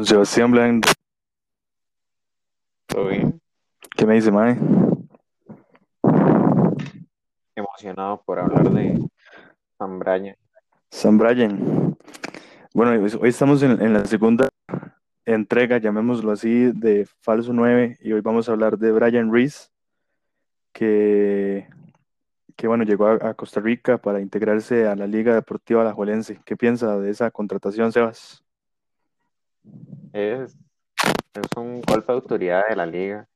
Don Sebastián Blanc, Todo bien, ¿qué me dice, Mae? emocionado por hablar de San Brian. Sam Bryan. Bueno, hoy hoy estamos en, en la segunda entrega, llamémoslo así, de Falso 9 y hoy vamos a hablar de Brian Reese, que, que bueno, llegó a, a Costa Rica para integrarse a la Liga Deportiva Alajuelense. ¿Qué piensa de esa contratación, Sebas? Es, es un golpe de autoridad de la liga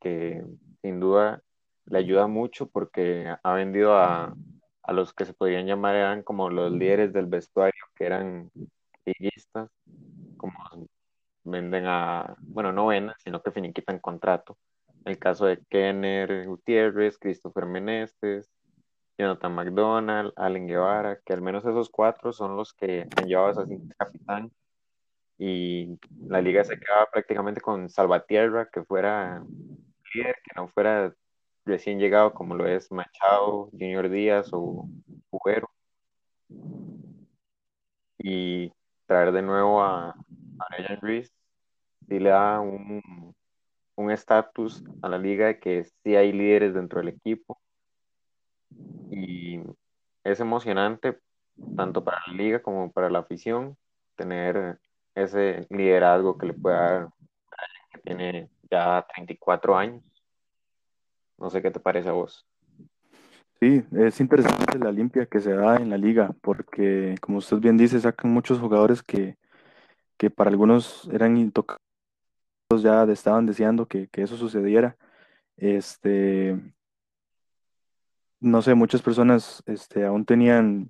que sin duda le ayuda mucho porque ha vendido a, a los que se podrían llamar eran como los líderes del vestuario, que eran liguistas, como venden a, bueno, no venden, sino que finiquitan contrato. El caso de Kenner Gutiérrez, Christopher Meneses, Jonathan McDonald, Allen Guevara, que al menos esos cuatro son los que han llevado a esa capitán y la liga se quedaba prácticamente con Salvatierra, que fuera líder, que no fuera recién llegado como lo es Machado, Junior Díaz o Jugero, y traer de nuevo a, a Reese sí le da un un estatus a la liga de que sí hay líderes dentro del equipo. Y es emocionante tanto para la liga como para la afición tener ese liderazgo que le puede dar que tiene ya 34 años. No sé qué te parece a vos. Sí, es interesante la limpia que se da en la liga, porque como usted bien dice, sacan muchos jugadores que, que para algunos eran intocables, ya estaban deseando que, que eso sucediera. Este, no sé, muchas personas este, aún tenían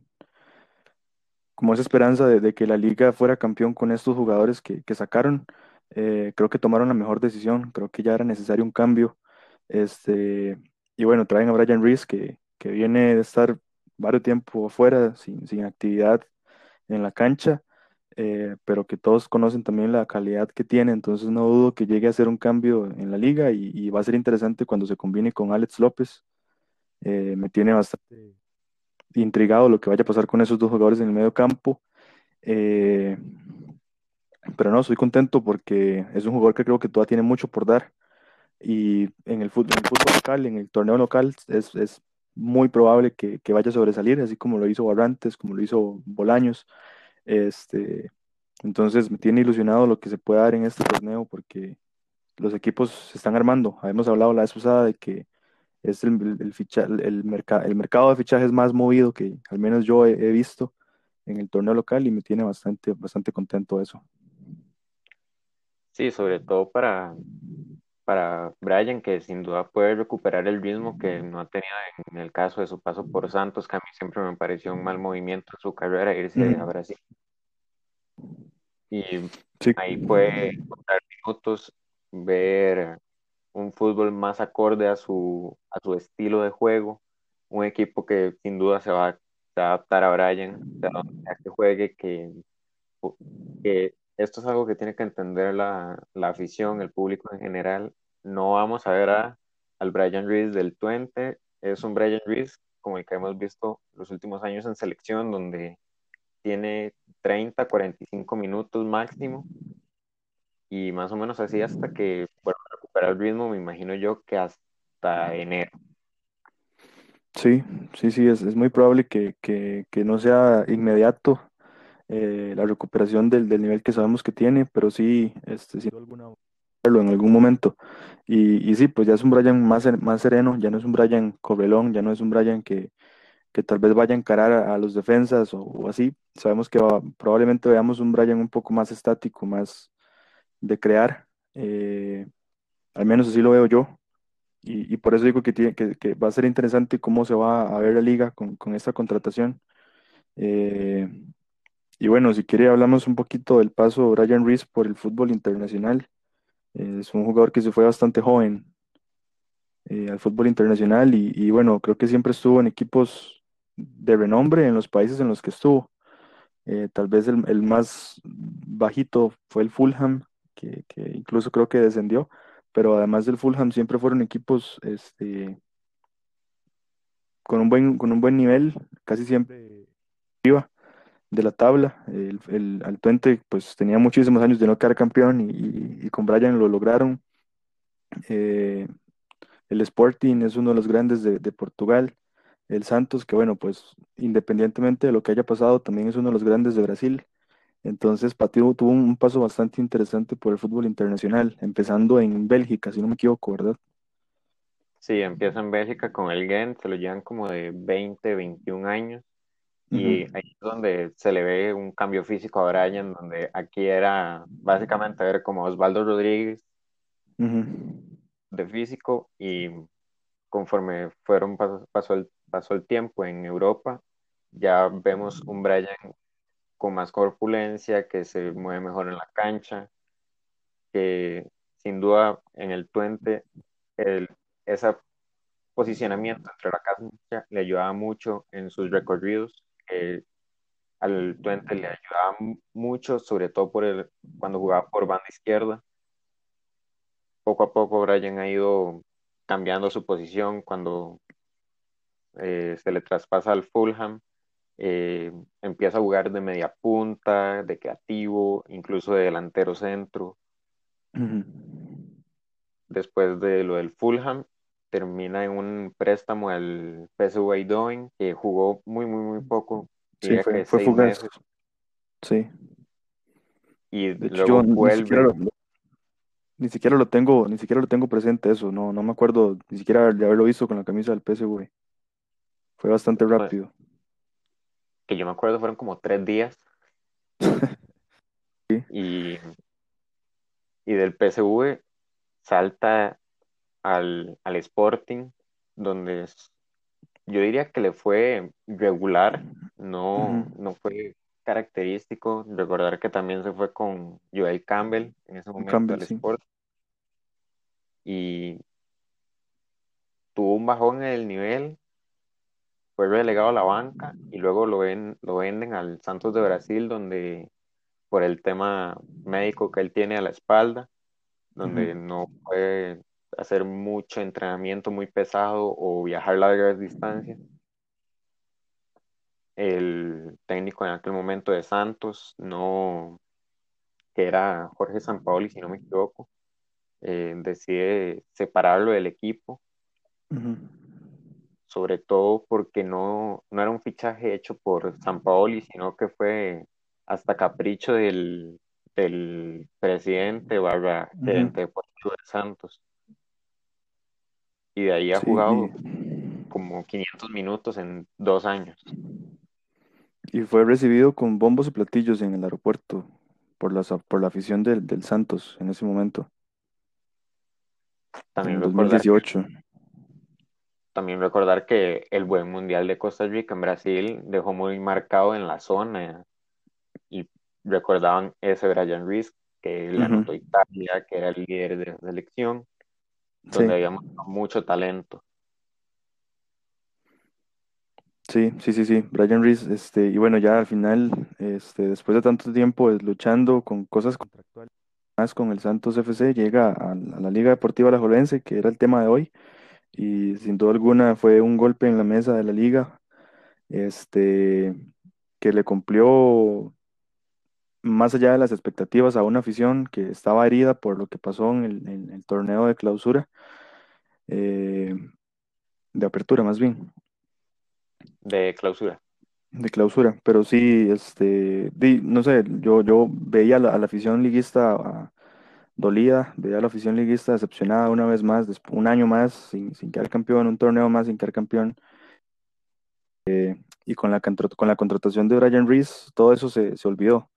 como esa esperanza de, que la liga fuera campeón con estos jugadores que, que sacaron. Eh, creo que tomaron la mejor decisión, creo que ya era necesario un cambio. Este, y bueno, traen a Brian Reese, que, que viene de estar varios tiempo afuera, sin, sin actividad en la cancha, eh, pero que todos conocen también la calidad que tiene, entonces no dudo que llegue a hacer un cambio en la liga y, y va a ser interesante cuando se combine con Alex López. Eh, me tiene bastante intrigado lo que vaya a pasar con esos dos jugadores en el medio campo. Eh, pero no, estoy contento porque es un jugador que creo que todavía tiene mucho por dar. Y en el fútbol, local, en el torneo local, es, es muy probable que, que vaya a sobresalir, así como lo hizo Barrantes, como lo hizo Bolaños. Este, entonces me tiene ilusionado lo que se puede dar en este torneo porque los equipos se están armando. Habíamos hablado la vez pasada de que es el, el, ficha- el, merca- el mercado de fichajes más movido que al menos yo he, he visto en el torneo local y me tiene bastante, bastante contento eso. Sí, sobre todo para, para Brian, que sin duda puede recuperar el ritmo que no ha tenido en el caso de su paso por Santos, que a mí siempre me pareció un mal movimiento en su carrera irse a. Brasil. Y Sí, ahí puede encontrar minutos, ver un fútbol más acorde a su, a su estilo de juego, un equipo que sin duda se va, a se va a adaptar a Brian, sea donde sea que juegue, que, que esto es algo que tiene que entender la, la afición, el público en general. No vamos a ver a, al Brian Reese del Twente, es un Brian Reese como el que hemos visto los últimos años en selección, donde tiene 30, 45 minutos máximo y más o menos así hasta que bueno, recuperar el ritmo, me imagino yo que hasta enero. sí, sí, sí, es, es muy probable que, que, que no sea inmediato eh, la recuperación del, del nivel que sabemos que tiene, pero sí, este, sin alguna, en algún momento. Y, y sí, pues ya es un Brian más, más sereno, ya no es un Brian correlón, ya no es un Brian que, que tal vez vaya a encarar a, los defensas o, así. Sabemos que probablemente veamos un Brian un poco más estático, más de crear, eh, al menos así lo veo yo. Y, por eso digo que, tiene, que, va a ser interesante cómo se va a ver la liga con, esta contratación. Eh, y bueno, si quiere hablamos un poquito del paso de Brian Reese por el fútbol internacional. Eh, es un jugador que se fue bastante joven al fútbol internacional y, bueno, creo que siempre estuvo en equipos de renombre en los países en los que estuvo. Tal vez el más bajito fue el Fulham, que, incluso creo que descendió, pero además del Fulham siempre fueron equipos este, con un buen, con un buen nivel, casi siempre arriba. de la tabla. El, el, al Twente pues tenía muchísimos años de no quedar campeón y, y con Brian lo lograron. Eh, el Sporting es uno de los grandes de, de, Portugal. El Santos, que bueno, pues independientemente de lo que haya pasado, también es uno de los grandes de Brasil. Entonces, Patio tuvo un paso bastante interesante por el fútbol internacional, empezando en Bélgica, si no me equivoco, ¿verdad? Sí, empieza en Bélgica con el Gent, se lo llevan como de 20, 21 años. Y ahí es donde se le ve un cambio físico a Brian, donde aquí era básicamente ver como Osvaldo Rodríguez uh -huh. de físico y conforme fueron pasó, el, pasó el tiempo en Europa, ya vemos un Brian con más corpulencia, que se mueve mejor en la cancha, que sin duda en el Twente el, ese posicionamiento entre la cancha le ayudaba mucho en sus recorridos, que al Twente le ayudaba mucho, sobre todo por el, cuando jugaba por banda izquierda. Poco a poco Brian ha ido cambiando su posición cuando eh, se le traspasa al Fulham eh, empieza a jugar de media punta, de creativo, incluso de delantero centro. Uh -huh. Después de lo del Fulham, termina en un préstamo al PSV Eindhoven, que jugó muy, muy, muy poco. Sí, fue, fue fugaz. Meses. Sí. Y de luego yo vuelve. Ni siquiera, lo, ni siquiera, lo, tengo, ni siquiera lo tengo presente eso, no, no me acuerdo ni siquiera de haberlo visto con la camisa del PSV. Fue bastante rápido que yo me acuerdo fueron como tres días. sí. y, y del PSV salta al, al Sporting, donde es, yo diría que le fue regular, no, uh -huh. no fue característico. Recordar que también se fue con Joel Campbell en ese momento Campbell, al sí. Sport. Y tuvo un bajón en el nivel, fue relegado a la banca y luego lo, ven, lo venden al Santos de Brasil, donde por el tema médico que él tiene a la espalda, donde uh -huh. no puede hacer mucho entrenamiento muy pesado o viajar largas distancias. El técnico en aquel momento de Santos, no, que era Jorge Sampaoli, si no me equivoco, eh, decide separarlo del equipo. Uh -huh sobre todo porque no, no era un fichaje hecho por San Paoli, sino que fue hasta capricho del, del presidente barra uh -huh. gerente deportivo de Santos. Y de ahí ha sí. jugado como 500 minutos en dos años. Y fue recibido con bombos y platillos en el aeropuerto por la, por la afición del, del Santos en ese momento. También en 2018 también recordar que el buen mundial de Costa Rica en Brasil dejó muy marcado en la zona y recordaban ese Brian Reese que le anotó uh -huh. Italia, que era el líder de la selección, donde sí. había mucho talento. Sí, sí, sí, sí, Brian Reese, este, y bueno, ya al final, este, después de tanto tiempo luchando con cosas contractuales, más con el Santos FC, llega a, a la Liga Deportiva Alajuelense, que era el tema de hoy, y sin duda alguna fue un golpe en la mesa de la liga, este, que le cumplió más allá de las expectativas a una afición que estaba herida por lo que pasó en el, en el torneo de clausura, eh, de apertura más bien. De clausura. De clausura, pero sí, este, di, no sé, yo, yo veía a la, a la afición liguista a, dolida, veía a la afición liguista decepcionada una vez más, un año más sin, sin quedar campeón, un torneo más sin quedar campeón. Eh, y con la, con la contratación de Brian Reese, todo eso se, se olvidó.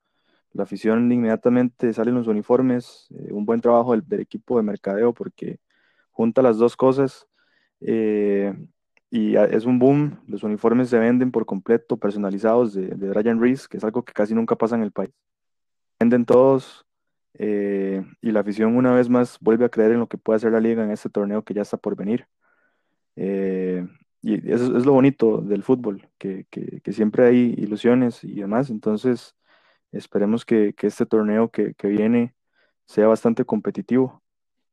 La afición inmediatamente salen los uniformes, eh, un buen trabajo del, del, equipo de mercadeo porque junta las dos cosas eh, y es un boom. Los uniformes se venden por completo, personalizados de, de Brian Reese, que es algo que casi nunca pasa en el país. Venden todos, eh, y la afición una vez más vuelve a creer en lo que puede hacer la liga en este torneo que ya está por venir. Eh, y eso es lo bonito del fútbol, que, que, siempre hay ilusiones y demás. Entonces, esperemos que, que este torneo que, que, viene sea bastante competitivo.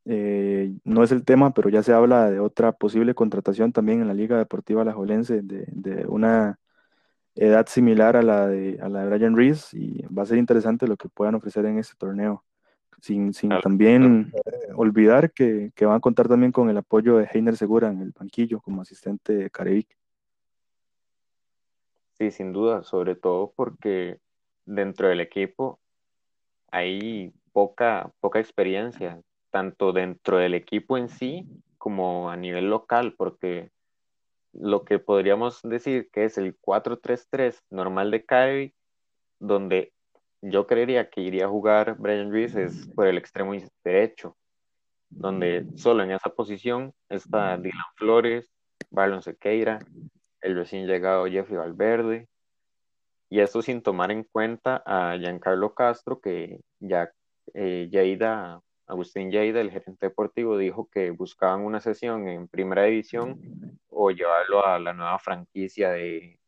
Eh, no es el tema, pero ya se habla de otra posible contratación también en la Liga Deportiva Alajuelense, de, de una edad similar a la de, a la de Brian Reese y va a ser interesante lo que puedan ofrecer en este torneo. Sin, sin también olvidar que, que, van a contar también con el apoyo de Heiner Segura en el banquillo como asistente de Carevic. Sí, sin duda, sobre todo porque dentro del equipo hay poca, poca experiencia, tanto dentro del equipo en sí como a nivel local, porque lo que podríamos decir que es el 4-3-3 normal de Kyrie, donde yo creería que iría a jugar Brian Reese es por el extremo derecho, donde solo en esa posición está Dylan Flores, Barlon Sequeira, el recién llegado Jeffrey Valverde, y esto sin tomar en cuenta a Giancarlo Castro, que ya eh, Agustín Yaida, el gerente deportivo, dijo que buscaban una sesión en primera división o llevarlo a la nueva franquicia de,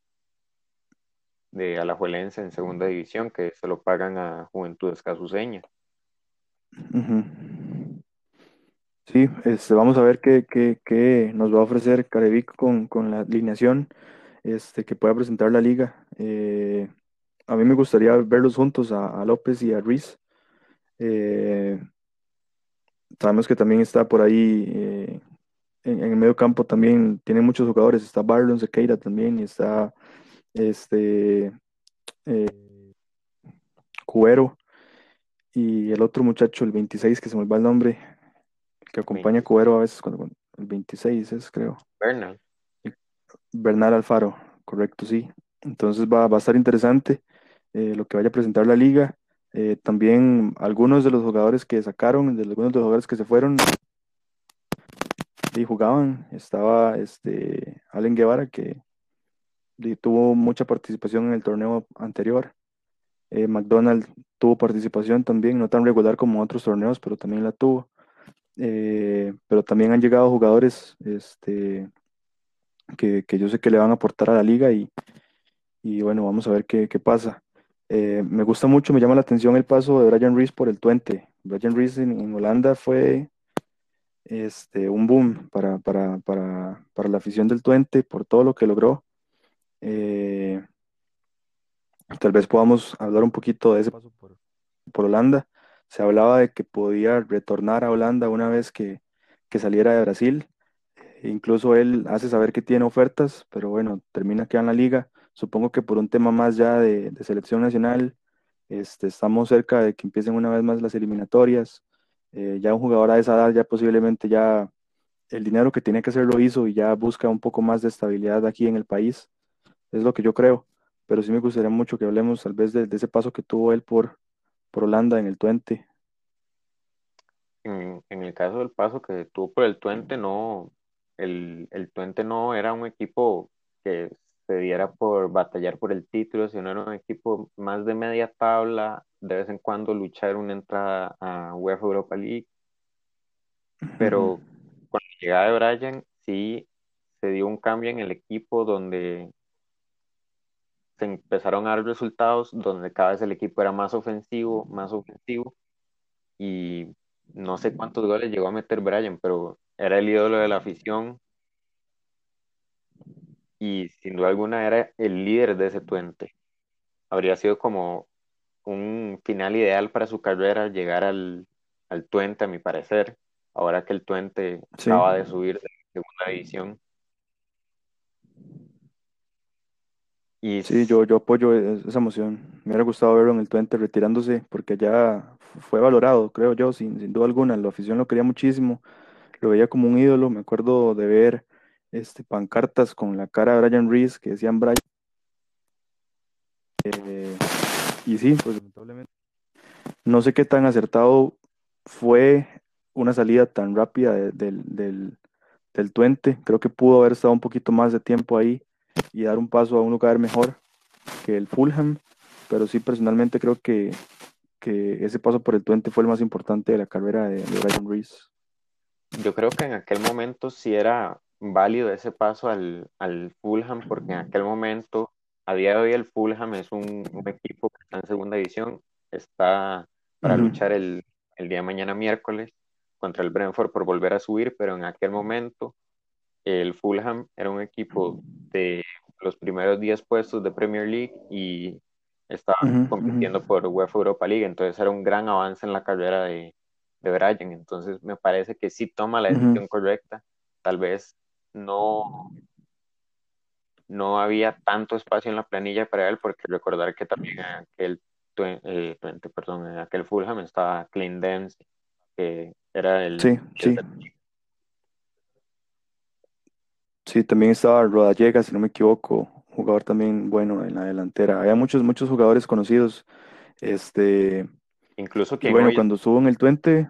de Alajuelense en segunda división, que se lo pagan a Juventudes Casuseña. Sí, este, vamos a ver qué, qué, qué, nos va a ofrecer Carevic con, con la alineación este, que pueda presentar la liga. Eh, a mí me gustaría verlos juntos a, López y a Ruiz. Eh, sabemos que también está por ahí eh, en, el medio campo también tiene muchos jugadores. Está Barlon Sequeira también y está este Cuero y el otro muchacho, el 26, que se me va el nombre, que acompaña a Cuero a veces, cuando, el 26 es, creo. Bernal. Bernal Alfaro, correcto, sí. Entonces va, a estar interesante eh, lo que vaya a presentar la liga. Eh, también algunos de los jugadores que sacaron, de algunos de los jugadores que se fueron y jugaban, estaba este Allen Guevara que tuvo mucha participación en el torneo anterior. Eh, McDonald tuvo participación también, no tan regular como otros torneos, pero también la tuvo. Eh, pero también han llegado jugadores este, que, yo sé que le van a aportar a la liga y, bueno, vamos a ver qué, pasa. Eh, me gusta mucho, me llama la atención el paso de Brian Reese por el Twente. Brian Reese en, Holanda fue este, un boom para, la afición del Twente por todo lo que logró. Eh, tal vez podamos hablar un poquito de ese paso por, por Holanda se hablaba de que podía retornar a Holanda una vez que, saliera de Brasil. E incluso él hace saber que tiene ofertas, pero bueno, termina quedando en la liga. Supongo que por un tema más ya de, selección nacional, este, estamos cerca de que empiecen una vez más las eliminatorias. Eh, ya un jugador a esa edad ya posiblemente ya el dinero que tiene que hacer lo hizo y ya busca un poco más de estabilidad aquí en el país. Es lo que yo creo. Pero sí me gustaría mucho que hablemos tal vez de ese paso que tuvo él por, por Holanda en el Twente. En, el caso del paso que tuvo por el Twente, no, el, el Twente no era un equipo que se diera por batallar por el título, sino era un equipo más de media tabla, de vez en cuando luchar una entrada a UEFA Europa League. Pero con la llegada de Brian, sí se dio un cambio en el equipo donde se empezaron a dar resultados donde cada vez el equipo era más ofensivo, más ofensivo, y no sé cuántos goles llegó a meter Brian, pero era el ídolo de la afición y sin duda alguna era el líder de ese tuente. Habría sido como un final ideal para su carrera llegar al, al tuente, a mi parecer, ahora que el tuente acaba de subir de segunda división. Sí, yo, yo apoyo e, esa emoción. Me hubiera gustado verlo en el Twente retirándose porque ya fue valorado, creo yo, sin, duda alguna. La afición lo quería muchísimo, lo veía como un ídolo. Me acuerdo de ver este, pancartas con la cara de Brian Reese que decían Brian. Eh, y sí, pues lamentablemente. No sé qué tan acertado fue una salida tan rápida del, del, del. Creo que pudo haber estado un poquito más de tiempo ahí y dar un paso a un lugar mejor que el Fulham, pero sí personalmente creo que, ese paso por el Twente fue el más importante de la carrera de, Brian Reese. Yo creo que en aquel momento sí era válido ese paso al, Fulham, porque en aquel momento, a día de hoy, el Fulham es un, equipo que está en segunda división, está para luchar el, el, día de mañana miércoles contra el Brentford por volver a subir, pero en aquel momento el Fulham era un equipo de los primeros 10 puestos de Premier League y estaban Ujú, ujú, compitiendo por UEFA Europa League, entonces era un gran avance en la carrera de, de Brian, entonces me parece que sí toma la decisión correcta, tal vez no, no había tanto espacio en la planilla para él, porque recordar que también aquel, eh, perdón, en aquel Fulham estaba Clint Dempsey, que era el, Sí, sí, sí, también estaba Rodallega, si no me equivoco, un jugador también bueno en la delantera. Había muchos, muchos jugadores conocidos. Este, incluso y quien bueno, hoy cuando estuvo en el Twente,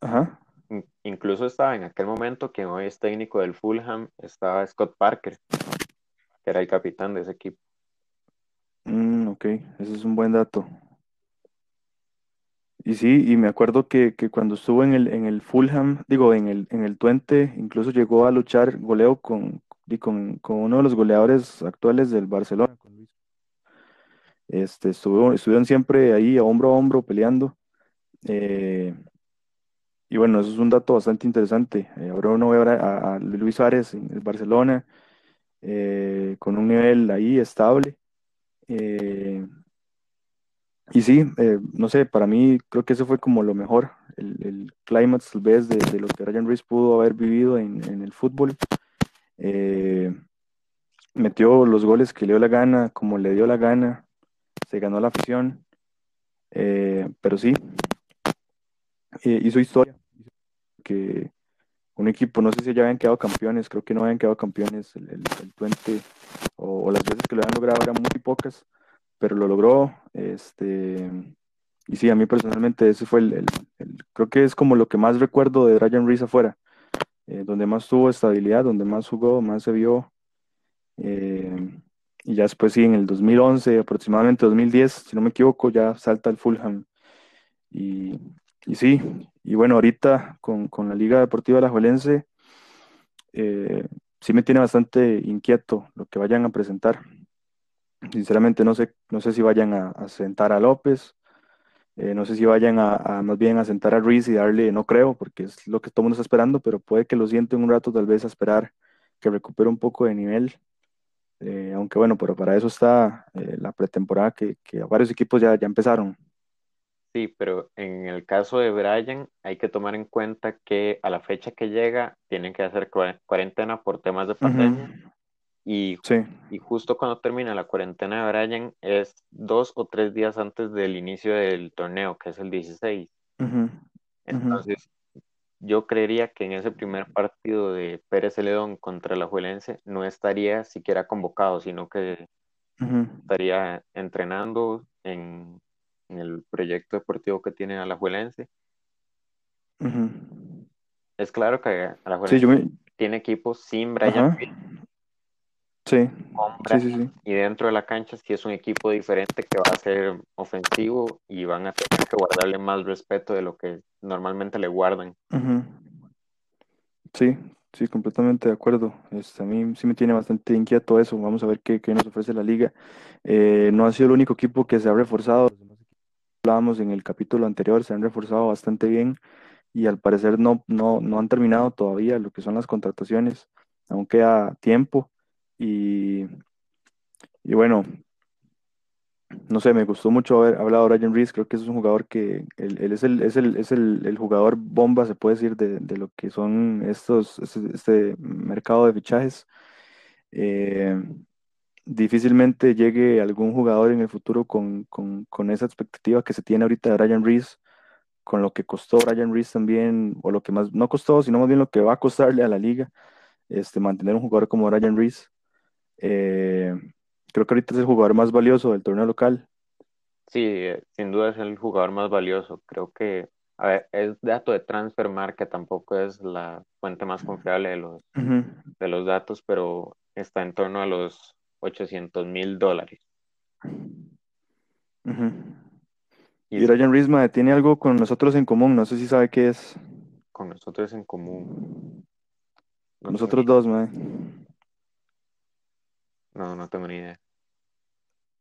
ajá, In- Incluso estaba en aquel momento que hoy es técnico del Fulham, estaba Scott Parker, que era el capitán de ese equipo. mm, ok, ese es un buen dato. Y sí, y me acuerdo que, que cuando estuvo en el, en el Fulham, digo, en el, en el Twente, incluso llegó a luchar goleo con, con, con uno de los goleadores actuales del Barcelona. con Luis. Este, estuvo, estuvieron siempre ahí a hombro a hombro peleando. eh, y bueno, eso es un dato bastante interesante. Eh, ahora uno ve a, a Luis Suárez en el Barcelona eh, con un nivel ahí estable. Y sí, eh, no sé, para mí creo que eso fue como lo mejor, el, el clímax tal vez de, de lo que Ryan Reese pudo haber vivido en, en el fútbol. Eh, metió los goles que le dio la gana, como le dio la gana, se ganó la afición, eh, pero sí, eh, hizo historia, que un equipo, no sé si ya habían quedado campeones, creo que no habían quedado campeones, el, el, el o, o las veces que lo habían logrado eran muy pocas, pero lo logró, este... Y sí, a mí personalmente ese fue el, el- el- creo que es como lo que más recuerdo de Ryan Reese afuera, eh, donde más tuvo estabilidad, donde más jugó, más se vio. eh, y ya después sí, en el 2011, aproximadamente 2010, si no me equivoco, ya salta al Fulham. Y, y sí, y bueno, ahorita con, con la Liga Deportiva Alajuelense, eh, sí me tiene bastante inquieto lo que vayan a presentar. Sinceramente no sé, no sé si vayan a, a sentar a López Eh, no sé si vayan a, a más bien a sentar a Reese y darle, no creo, porque es lo que todo el mundo está esperando, pero puede que lo sienten un rato, tal vez a esperar que recupere un poco de nivel. Eh, aunque bueno, pero para eso está eh, la pretemporada que, que varios equipos ya, ya empezaron. Sí, pero en el caso de Brian hay que tomar en cuenta que a la fecha que llega tienen que hacer cua- cuarentena por temas de pandemia y, Sí. y justo cuando termina la cuarentena de Brian es dos o tres días antes del inicio del torneo, que es el 16. ujú, ujú, Entonces, yo creería que en ese primer partido de Pérez Celedón contra la Juelense no estaría siquiera convocado, sino que estaría entrenando en, en el proyecto deportivo que tiene Alajuelense. Es claro que Alajuelense me... tiene equipos sin Brian Sí, con sí, sí, y dentro de la cancha sí es un equipo diferente que va a ser ofensivo y van a tener que guardarle más respeto de lo que normalmente le guardan. Sí, sí, completamente de acuerdo. Este, a mí sí me tiene bastante inquieto eso. Vamos a ver qué, qué nos ofrece la liga. Eh, no ha sido el único equipo que se ha reforzado. Hablábamos en el capítulo anterior, se han reforzado bastante bien y al parecer no, no, no han terminado todavía lo que son las contrataciones. Aún queda tiempo y, y bueno, no sé, me gustó mucho haber hablado de Ryan Reese. Creo que es un jugador que él, él es el, es el, es el, el jugador bomba, se puede decir, de, de lo que son estos, este, este mercado de fichajes. Eh, difícilmente llegue algún jugador en el futuro con, con, con esa expectativa que se tiene ahorita de Ryan Reese, con lo que costó Ryan Reese también, o lo que más no costó, sino más bien lo que va a costarle a la liga, este, mantener un jugador como Ryan Reese. Eh, creo que ahorita es el jugador más valioso del torneo local. Sí, eh, sin duda es el jugador más valioso. Creo que a ver, es dato de Transfermarkt, que tampoco es la fuente más confiable de los, de los datos, pero está en torno a los 800 mil dólares. Y Y Ryan Reese mae, tiene algo con nosotros en común, no sé si sabe qué es. con nosotros en común. No Nosotros tengo dos, mae. No, no tengo ni idea.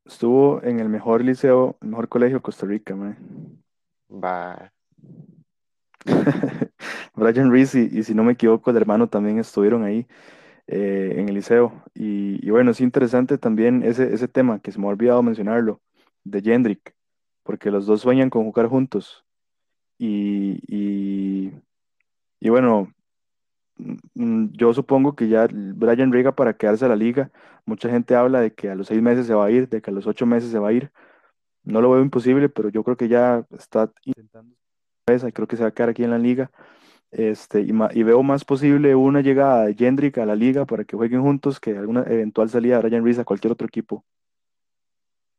Estuvo en el mejor liceo, el mejor colegio de Costa Rica, mae. Va, Brian Reese y, y si no me equivoco, el hermano también estuvieron ahí. eh, en el liceo. Y, y bueno, es interesante también ese, ese tema que se me ha olvidado mencionarlo, de Jendrik, porque los dos sueñan con jugar juntos. Y, y, y bueno, yo supongo que ya Brian Riga para quedarse a la liga, mucha gente habla de que a los seis meses se va a ir, de que a los ocho meses se va a ir. No lo veo imposible, pero yo creo que ya está intentando y creo que se va a quedar aquí en la liga. Este, y, veo más posible una llegada de Jendrick a la liga para que jueguen juntos que alguna eventual salida de Ryan Reese a cualquier otro equipo.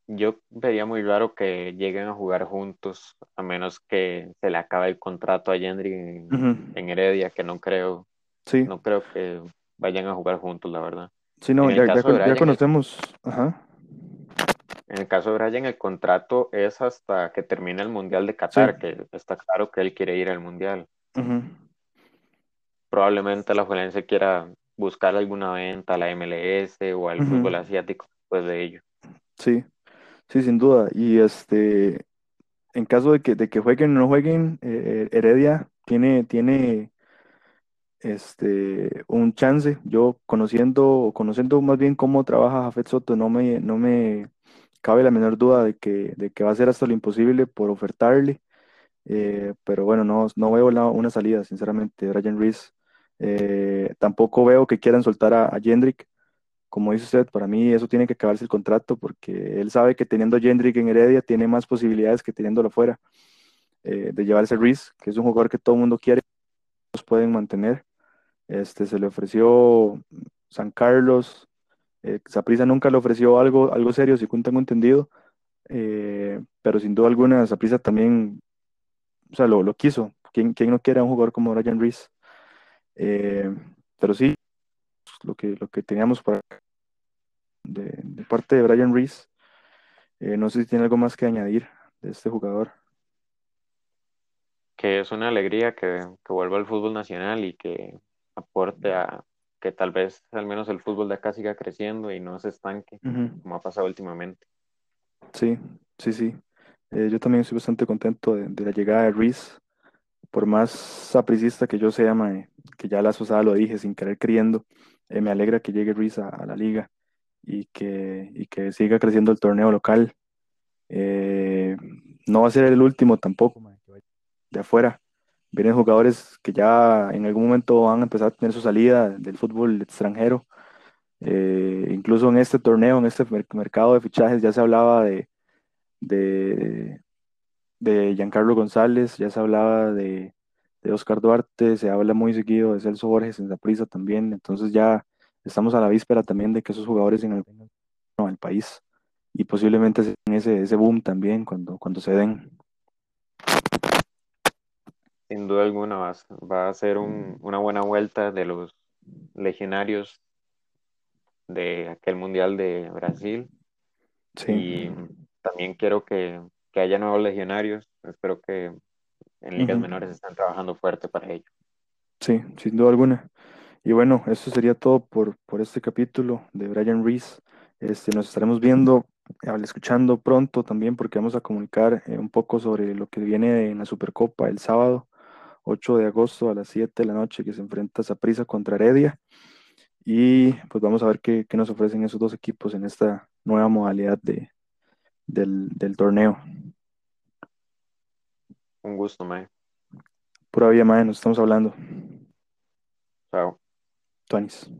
Yo vería muy raro que lleguen a jugar juntos, a menos que se le acabe el contrato a en, Ujú. en Heredia, que no creo, Sí, no creo que vayan a jugar juntos, la verdad. sí, no, ya, conocemos. Ajá, en el caso de Brian, el contrato es hasta que termine el Mundial de sí, Qatar, que está claro que él quiere ir al Mundial. Probablemente la Juelense quiera buscar alguna venta a la MLS o al fútbol asiático después de ello. Sí, sí, sin duda. Y este, en caso de que, de que jueguen o no jueguen, eh, Heredia tiene, tiene este, un chance. Yo conociendo, conociendo más bien cómo trabaja Jafet Soto, no me, no me cabe la menor duda de que, de que va a hacer hasta lo imposible por ofertarle. Eh, pero bueno, no, no veo una salida, sinceramente, Ryan Reese. Eh, tampoco veo que quieran soltar a, a. Como dice usted, para mí eso tiene que acabarse el contrato porque él sabe que teniendo a Jendrick en Heredia tiene más posibilidades que teniéndolo fuera eh, de llevarse a Reese, que es un jugador que todo el mundo quiere, los pueden mantener. Este, se le ofreció San Carlos, eh, Saprissa nunca le ofreció algo, algo serio, si tengo entendido, eh, pero sin duda alguna Saprissa también, o sea, lo, lo quiso. ¿Quién, quién no quiere a un jugador como Ryan Reese? Eh, pero sí, lo que, lo que teníamos para, de, de parte de Brian Reese, no sé si tiene algo más que añadir de este jugador. Que es una alegría que, que vuelva al fútbol nacional y que aporte a que tal vez al menos el fútbol de acá siga creciendo y no se estanque, Ujú. como ha pasado últimamente. Sí, sí, sí. Eh, yo también estoy bastante contento de, de la llegada de Reese. Por más sapricista que yo sea, mae, que ya la pasada lo dije sin querer queriendo, eh, me alegra que llegue Reese a, a la liga y que, y que siga creciendo el torneo local. Eh, no va a ser el último tampoco, mae, de afuera. Vienen jugadores que ya en algún momento van a empezar a tener su salida del fútbol extranjero. Eh, incluso en este torneo, en este mer- mercado de fichajes, ya se hablaba de, de, de Giancarlo González, ya se hablaba de, de Oscar Duarte, se habla muy seguido de Celso Borges en Saprissa también, entonces ya estamos a la víspera también de que esos jugadores en el, no, el país y posiblemente den ese, ese boom también cuando, cuando se den. Sin duda alguna va, a- va a ser un- una buena vuelta de los legionarios de aquel Mundial de Brasil Sí, y también quiero que, que haya nuevos legionarios. Espero que en ligas menores estén trabajando fuerte para ello. sí, sin duda alguna. Y bueno, eso sería todo por, por este capítulo de Brian Reese. Este, nos estaremos viendo, escuchando pronto también porque vamos a comunicar eh, un poco sobre lo que viene en la Supercopa el sábado 8 de agosto a las 7 de la noche que se enfrenta Saprissa contra Heredia. Y pues vamos a ver qué, qué nos ofrecen esos dos equipos en esta nueva modalidad de, del, del torneo. Un gusto, Mae. Pura vida, madre, nos estamos hablando. Chao. Tuanis.